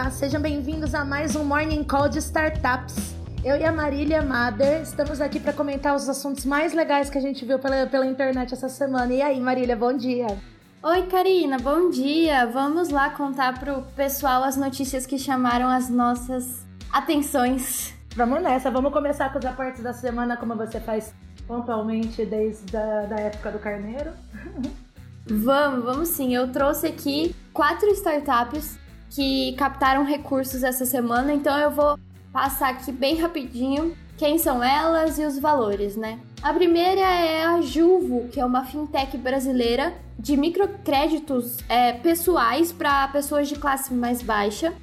Olá, sejam bem-vindos a mais um Morning Call de Startups. Eu e a Marília Mader estamos aqui para comentar os assuntos mais legais que a gente viu pela, pela internet essa semana. E aí, Marília, bom dia. Oi, Karina, bom dia. Vamos lá contar pro pessoal as notícias que chamaram as nossas atenções. Vamos nessa, vamos começar com os aportes da semana, como você faz pontualmente desde a da época do carneiro. Vamos, vamos sim. Eu trouxe aqui quatro startups que captaram recursos essa semana, então eu vou passar aqui bem rapidinho quem são elas e os valores, né? A primeira é a Juvo, que é uma fintech brasileira de microcréditos é, pessoais para pessoas de classe mais baixa.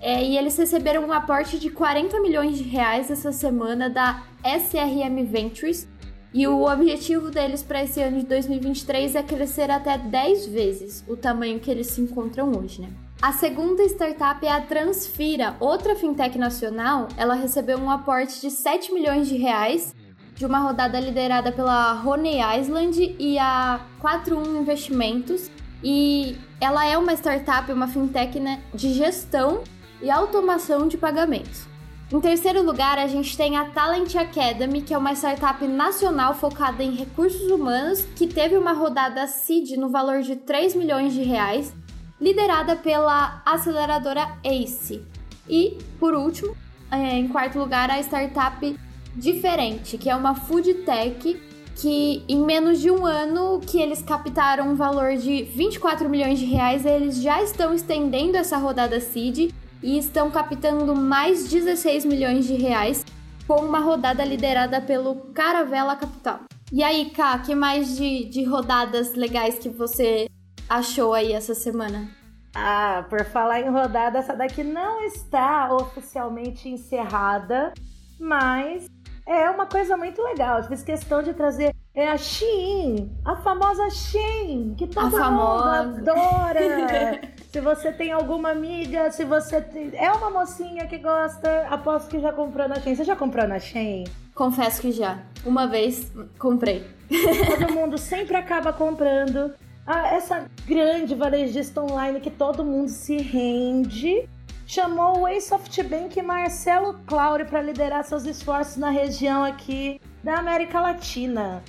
É, e eles receberam um aporte de 40 milhões de reais essa semana da SRM Ventures. E o objetivo deles para esse ano de 2023 é crescer até 10 vezes o tamanho que eles se encontram hoje, né? A segunda startup é a Transfira, outra fintech nacional. Ela recebeu um aporte de 7 milhões de reais de uma rodada liderada pela Honey Island e a 41 Investimentos. E ela é uma startup, uma fintech né, de gestão e automação de pagamentos. Em terceiro lugar, a gente tem a Talent Academy, que é uma startup nacional focada em recursos humanos, que teve uma rodada seed no valor de 3 milhões de reais liderada pela aceleradora ACE. E, por último, é, em quarto lugar, a startup Diferente, que é uma food tech que em menos de um ano que eles captaram um valor de 24 milhões de reais, eles já estão estendendo essa rodada seed e estão captando mais 16 milhões de reais com uma rodada liderada pelo Caravela Capital. E aí, Ká, que mais de, de rodadas legais que você achou aí essa semana? Ah, por falar em rodada, essa daqui não está oficialmente encerrada, mas é uma coisa muito legal. Eu fiz questão de trazer é a Shein, a famosa Shein, que todo a mundo adora. se você tem alguma amiga, se você tem... é uma mocinha que gosta, aposto que já comprou na Shein. Você já comprou na Shein? Confesso que já. Uma vez comprei. Todo mundo sempre acaba comprando ah, essa grande varejista online que todo mundo se rende, chamou o ex-SoftBank Marcelo Claure para liderar seus esforços na região aqui da América Latina.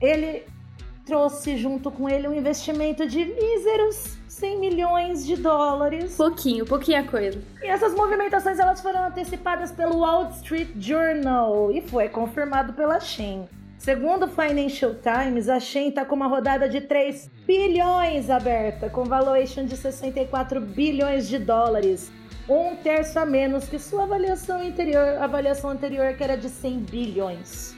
Ele trouxe junto com ele um investimento de míseros 100 milhões de dólares. Pouquinho, pouquinha coisa. E essas movimentações elas foram antecipadas pelo Wall Street Journal e foi confirmado pela Shein. Segundo o Financial Times, a Shein está com uma rodada de 3 bilhões aberta, com valuation de 64 bilhões de dólares, um terço a menos que sua avaliação anterior, avaliação anterior que era de 100 bilhões.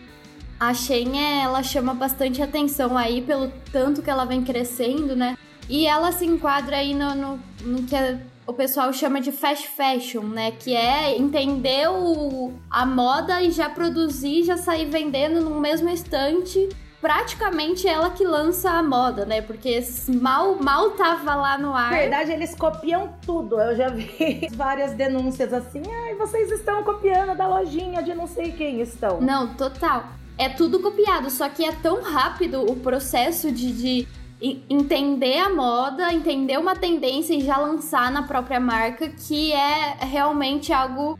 A Shein, ela chama bastante atenção aí pelo tanto que ela vem crescendo, né? E ela se enquadra aí no, no, no que a o pessoal chama de fast fashion, né? Que é entender o, a moda e já produzir, já sair vendendo no mesmo instante. Praticamente ela que lança a moda, né? Porque mal, mal tava lá no ar. Na verdade, eles copiam tudo. Eu já vi várias denúncias assim. Ai, vocês estão copiando da lojinha de não sei quem estão. Não, total. É tudo copiado, só que é tão rápido o processo de, de entender a moda, entender uma tendência e já lançar na própria marca, que é realmente algo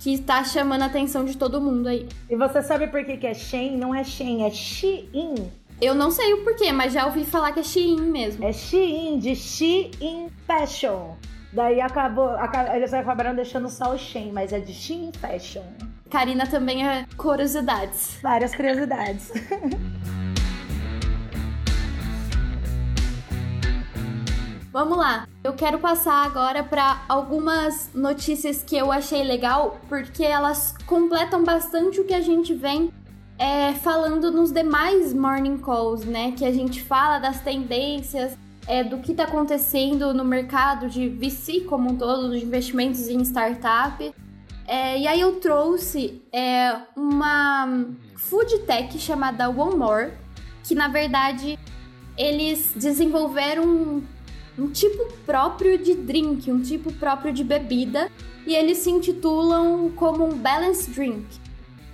que está chamando a atenção de todo mundo aí. E você sabe por que, que é Shein? Não é Shein, é Shein. Eu não sei o porquê, mas já ouvi falar que é Shein mesmo. É Shein, de Shein Fashion. Daí acabou, eles acabaram deixando só o Shein, mas é de Shein Fashion. Karina também é curiosidades. Várias curiosidades. Vamos lá. Eu quero passar agora para algumas notícias que eu achei legal, porque elas completam bastante o que a gente vem é, falando nos demais morning calls, né? Que a gente fala das tendências, é, do que está acontecendo no mercado de VC como um todo, de investimentos em startup. É, e aí eu trouxe é, uma food tech chamada One More, que na verdade eles desenvolveram um tipo próprio de drink, um tipo próprio de bebida, e eles se intitulam como um Balance Drink.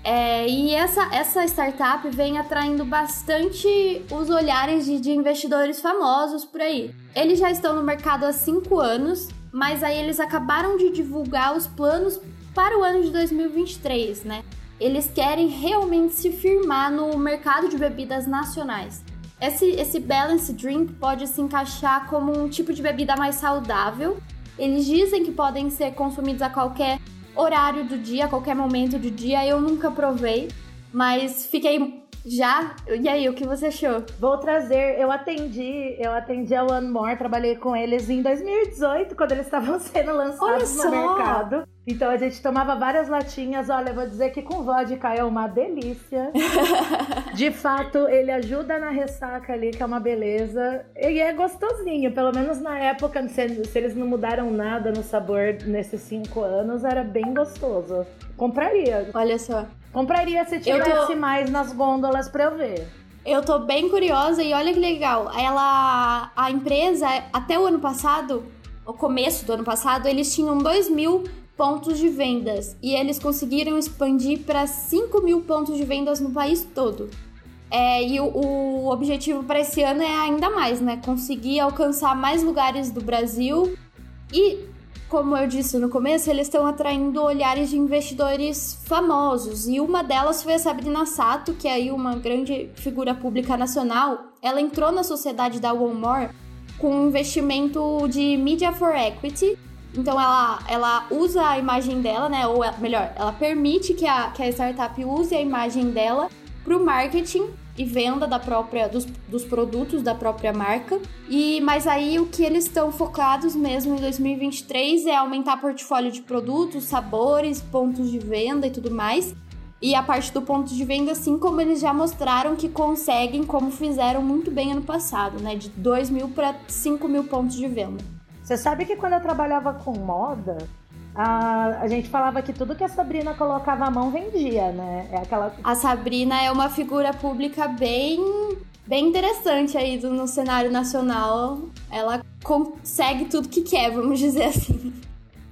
É, e essa, essa startup vem atraindo bastante os olhares de, de investidores famosos por aí. Eles já estão no mercado há cinco anos mas aí eles acabaram de divulgar os planos para o ano de 2023, né? Eles querem realmente se firmar no mercado de bebidas nacionais. Esse, esse Balance Drink pode se encaixar como um tipo de bebida mais saudável. Eles dizem que podem ser consumidos a qualquer horário do dia, a qualquer momento do dia. Eu nunca provei, mas fiquei já? E aí, o que você achou? Vou trazer, eu atendi, eu atendi a One More, trabalhei com eles em 2018, quando eles estavam sendo lançados no mercado. Então a gente tomava várias latinhas. Olha, eu vou dizer que com vodka é uma delícia. De fato, ele ajuda na ressaca ali, que é uma beleza. E é gostosinho, pelo menos na época, se, se eles não mudaram nada no sabor nesses cinco anos, era bem gostoso. Compraria. Olha só. Compraria se tivesse tô... mais nas gôndolas pra eu ver. Eu tô bem curiosa e olha que legal. Ela. A empresa, até o ano passado, o começo do ano passado, eles tinham 2 mil pontos de vendas e eles conseguiram expandir para 5 mil pontos de vendas no país todo. É, e o, o objetivo para esse ano é ainda mais, né? Conseguir alcançar mais lugares do Brasil e como eu disse no começo, eles estão atraindo olhares de investidores famosos. E uma delas foi a Sabrina Sato, que é aí uma grande figura pública nacional. Ela entrou na sociedade da More com um investimento de Media for Equity. Então ela, ela usa a imagem dela, né? Ou melhor, ela permite que a, que a startup use a imagem dela para o marketing e venda da própria dos, dos produtos da própria marca. E mas aí o que eles estão focados mesmo em 2023 é aumentar portfólio de produtos, sabores, pontos de venda e tudo mais. E a parte do ponto de venda, assim como eles já mostraram que conseguem, como fizeram muito bem ano passado, né? De 2 mil para 5 mil pontos de venda. Você sabe que quando eu trabalhava com moda, a, a gente falava que tudo que a Sabrina colocava a mão vendia, né? É aquela... A Sabrina é uma figura pública bem, bem interessante aí do, no cenário nacional. Ela consegue tudo que quer, vamos dizer assim.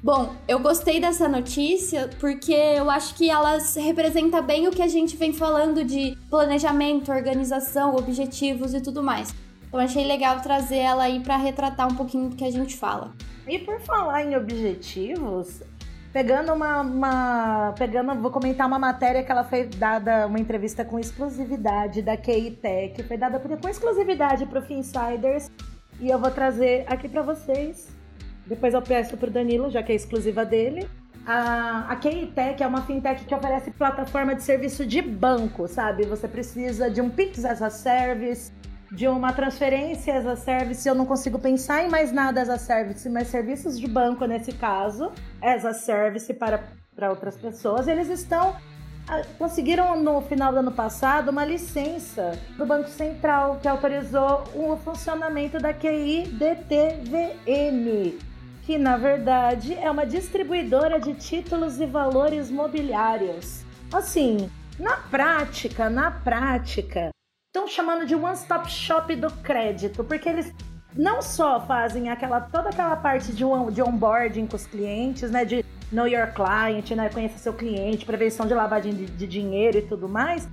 Bom, eu gostei dessa notícia porque eu acho que ela representa bem o que a gente vem falando de planejamento, organização, objetivos e tudo mais. Então achei legal trazer ela aí para retratar um pouquinho do que a gente fala. E por falar em objetivos, pegando uma, uma, pegando, vou comentar uma matéria que ela foi dada uma entrevista com exclusividade da KI Tech, foi dada com exclusividade para o Finsiders e eu vou trazer aqui para vocês. Depois eu peço para o Danilo, já que é exclusiva dele. A, a Tech é uma fintech que oferece plataforma de serviço de banco, sabe? Você precisa de um Pix as a Service, de uma transferência as a service, eu não consigo pensar em mais nada as a service, mas serviços de banco nesse caso, as a service para, para outras pessoas, eles estão ah, conseguiram no final do ano passado uma licença do Banco Central que autorizou o funcionamento da QI DTVM, que na verdade é uma distribuidora de títulos e valores mobiliários. Assim, na prática, na prática, estão chamando de one stop shop do crédito, porque eles não só fazem aquela toda aquela parte de, um, de onboarding com os clientes, né, de know your client, né, conhecer seu cliente, prevenção de lavagem de, de dinheiro e tudo mais,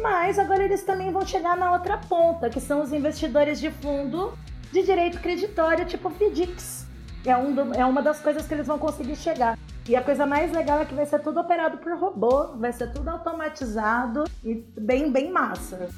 mas agora eles também vão chegar na outra ponta, que são os investidores de fundo de direito creditório, tipo FDICs. É, um do, é uma das coisas que eles vão conseguir chegar. E a coisa mais legal é que vai ser tudo operado por robô, vai ser tudo automatizado e bem, bem massa.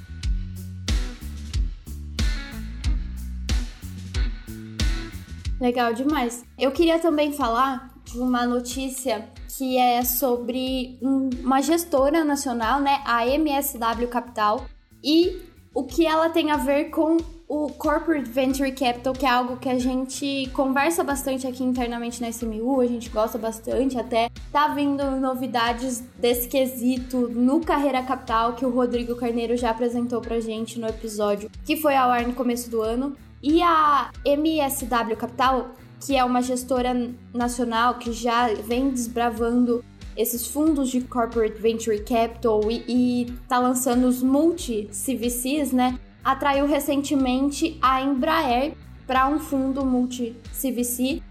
Legal demais. Eu queria também falar de uma notícia que é sobre uma gestora nacional, né, a MSW Capital, e o que ela tem a ver com o Corporate Venture Capital, que é algo que a gente conversa bastante aqui internamente na SMU, a gente gosta bastante, até tá vindo novidades desse quesito no Carreira Capital, que o Rodrigo Carneiro já apresentou pra gente no episódio que foi ao ar no começo do ano. E a MSW Capital, que é uma gestora nacional que já vem desbravando esses fundos de corporate venture capital e, está lançando os multi-CVCs, né? Atraiu recentemente a Embraer para um fundo multi-CVC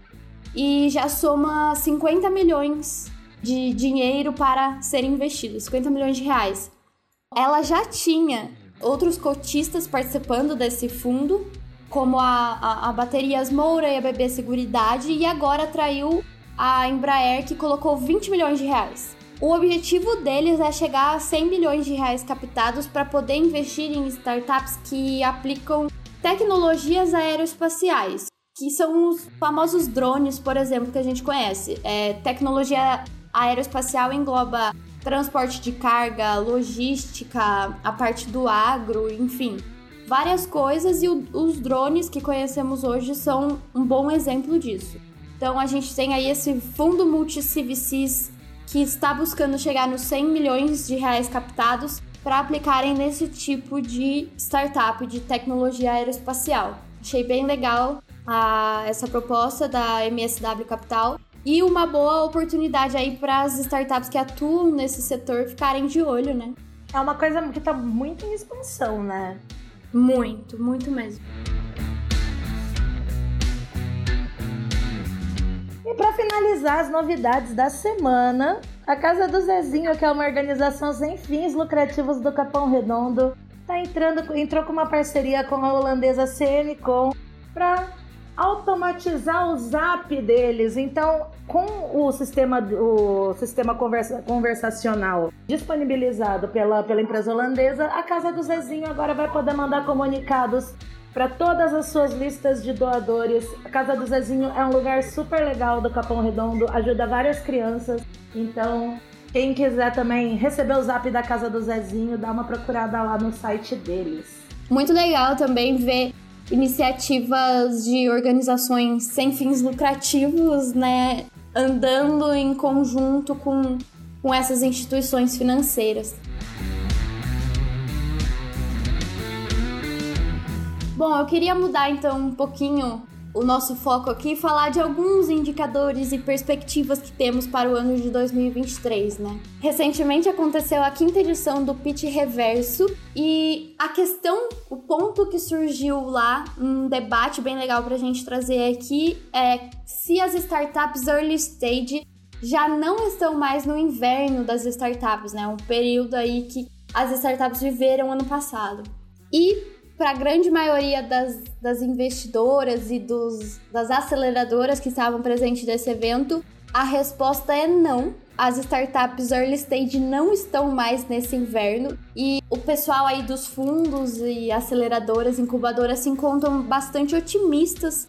e já soma 50 milhões de dinheiro para ser investido, 50 milhões de reais. Ela já tinha outros cotistas participando desse fundo como a, a, a Baterias Moura e a BB Seguridade, e agora traiu a Embraer, que colocou 20 milhões de reais. O objetivo deles é chegar a 100 milhões de reais captados para poder investir em startups que aplicam tecnologias aeroespaciais, que são os famosos drones, por exemplo, que a gente conhece. É, tecnologia aeroespacial engloba transporte de carga, logística, a parte do agro, enfim, várias coisas e o, os drones que conhecemos hoje são um bom exemplo disso. Então a gente tem aí esse fundo multi-CVCs que está buscando chegar nos 100 milhões de reais captados para aplicarem nesse tipo de startup de tecnologia aeroespacial. Achei bem legal a, essa proposta da MSW Capital e uma boa oportunidade aí para as startups que atuam nesse setor ficarem de olho, né? É uma coisa que está muito em expansão, né? Muito, muito mesmo. E para finalizar as novidades da semana, a Casa do Zezinho, que é uma organização sem fins lucrativos do Capão Redondo, tá entrando, entrou com uma parceria com a holandesa CNCom para automatizar o zap deles. Então, com o sistema, o sistema conversa, conversacional disponibilizado pela, pela empresa holandesa, a Casa do Zezinho agora vai poder mandar comunicados para todas as suas listas de doadores. A Casa do Zezinho é um lugar super legal do Capão Redondo, ajuda várias crianças. Então, quem quiser também receber o zap da Casa do Zezinho, dá uma procurada lá no site deles. Muito legal também ver iniciativas de organizações sem fins lucrativos, né, andando em conjunto com, com essas instituições financeiras. Bom, eu queria mudar então um pouquinho o nosso foco aqui e falar de alguns indicadores e perspectivas que temos para o ano de 2023, né? Recentemente aconteceu a quinta edição do Pitch Reverso e a questão, o ponto que surgiu lá, um debate bem legal para a gente trazer aqui é se as startups early stage já não estão mais no inverno das startups, né? Um período aí que as startups viveram ano passado. E para a grande maioria das, das investidoras e dos, das aceleradoras que estavam presentes nesse evento, a resposta é não. As startups early stage não estão mais nesse inverno e o pessoal aí dos fundos e aceleradoras, incubadoras se encontram bastante otimistas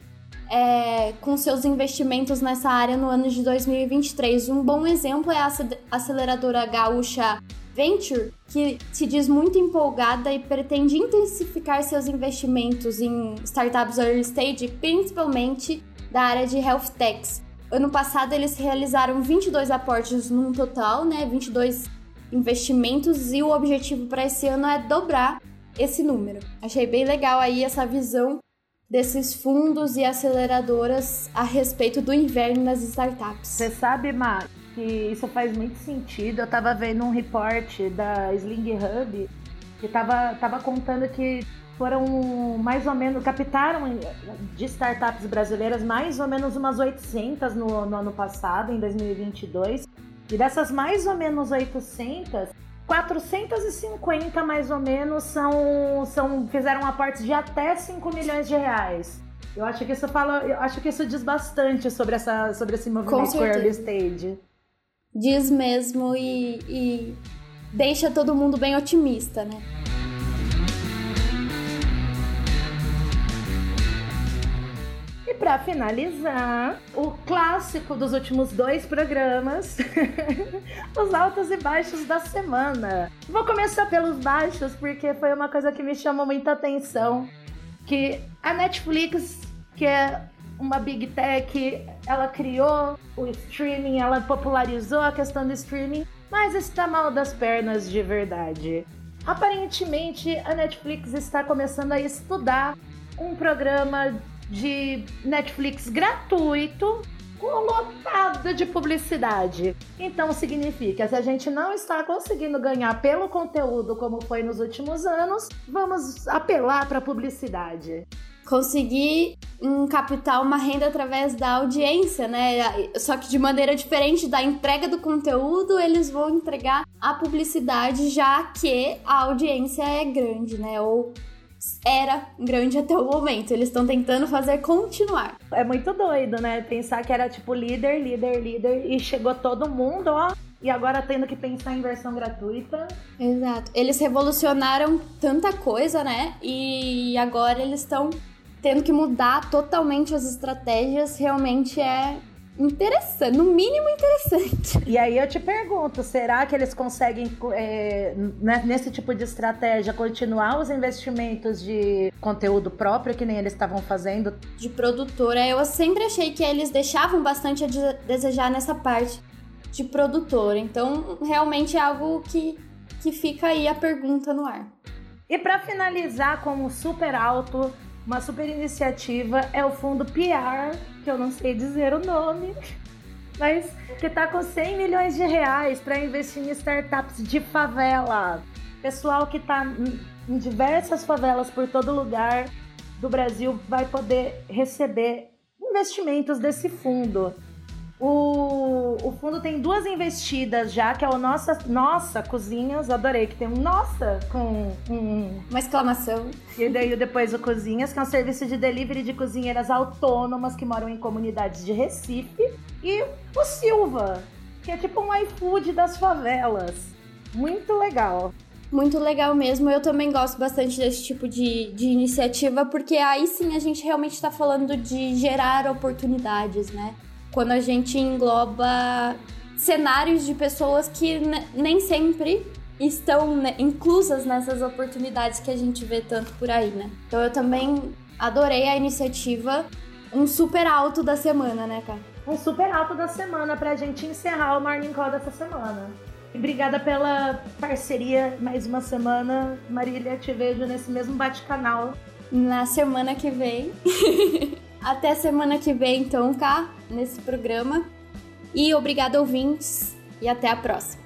é, com seus investimentos nessa área no ano de 2023. Um bom exemplo é a aceleradora gaúcha Venture, que se diz muito empolgada e pretende intensificar seus investimentos em startups early stage, principalmente da área de health techs. Ano passado eles realizaram 22 aportes num total, né, 22 investimentos e o objetivo para esse ano é dobrar esse número. Achei bem legal aí essa visão desses fundos e aceleradoras a respeito do inverno nas startups. Você sabe, Mar, que isso faz muito sentido. Eu tava vendo um report da Sling Hub que tava, tava contando que foram mais ou menos, captaram de startups brasileiras mais ou menos umas 800 no, no ano passado, em 2022. E dessas mais ou menos 800, 450 mais ou menos são, são fizeram aportes de até 5 milhões de reais. Eu acho que isso fala, eu acho que isso diz bastante sobre essa sobre esse movimento early stage diz mesmo e, e deixa todo mundo bem otimista, né? E para finalizar, o clássico dos últimos dois programas, os altos e baixos da semana. Vou começar pelos baixos porque foi uma coisa que me chamou muita atenção, que a Netflix, que é uma big tech, ela criou o streaming, ela popularizou a questão do streaming, mas está mal das pernas de verdade. Aparentemente, a Netflix está começando a estudar um programa de Netflix gratuito lotado de publicidade. Então significa, se a gente não está conseguindo ganhar pelo conteúdo como foi nos últimos anos, vamos apelar para publicidade conseguir um captar uma renda através da audiência, né? Só que de maneira diferente da entrega do conteúdo, eles vão entregar a publicidade já que a audiência é grande, né? Ou era grande até o momento. Eles estão tentando fazer continuar. É muito doido, né? Pensar que era tipo líder, líder, líder e chegou todo mundo, ó. E agora tendo que pensar em versão gratuita. Exato. Eles revolucionaram tanta coisa, né? E agora eles estão tendo que mudar totalmente as estratégias. Realmente é interessante, no mínimo interessante. E aí eu te pergunto, será que eles conseguem, é, né, nesse tipo de estratégia, continuar os investimentos de conteúdo próprio, que nem eles estavam fazendo? De produtora, eu sempre achei que eles deixavam bastante a desejar nessa parte de produtora. Então, realmente é algo que, que fica aí a pergunta no ar. E para finalizar como super alto, uma super iniciativa é o fundo PR, que eu não sei dizer o nome, mas que está com 100 milhões de reais para investir em startups de favela. Pessoal que está em diversas favelas por todo lugar do Brasil vai poder receber investimentos desse fundo. O, o fundo tem duas investidas já, que é o Nossa, nossa Cozinhas. Adorei que tem um Nossa com um... Uma exclamação. E daí depois o Cozinhas, que é um serviço de delivery de cozinheiras autônomas que moram em comunidades de Recife. E o Silva, que é tipo um iFood das favelas. Muito legal. Muito legal mesmo. Eu também gosto bastante desse tipo de, de iniciativa, porque aí sim a gente realmente está falando de gerar oportunidades, né? Quando a gente engloba cenários de pessoas que nem sempre estão né, inclusas nessas oportunidades que a gente vê tanto por aí, né? Então eu também adorei a iniciativa, um super alto da semana, né, cara? Um super alto da semana pra gente encerrar o Morning Call dessa semana. Obrigada pela parceria mais uma semana. Marília, te vejo nesse mesmo bate-canal. Na semana que vem. Até semana que vem, então, cá, nesse programa. E obrigado, ouvintes, e até a próxima.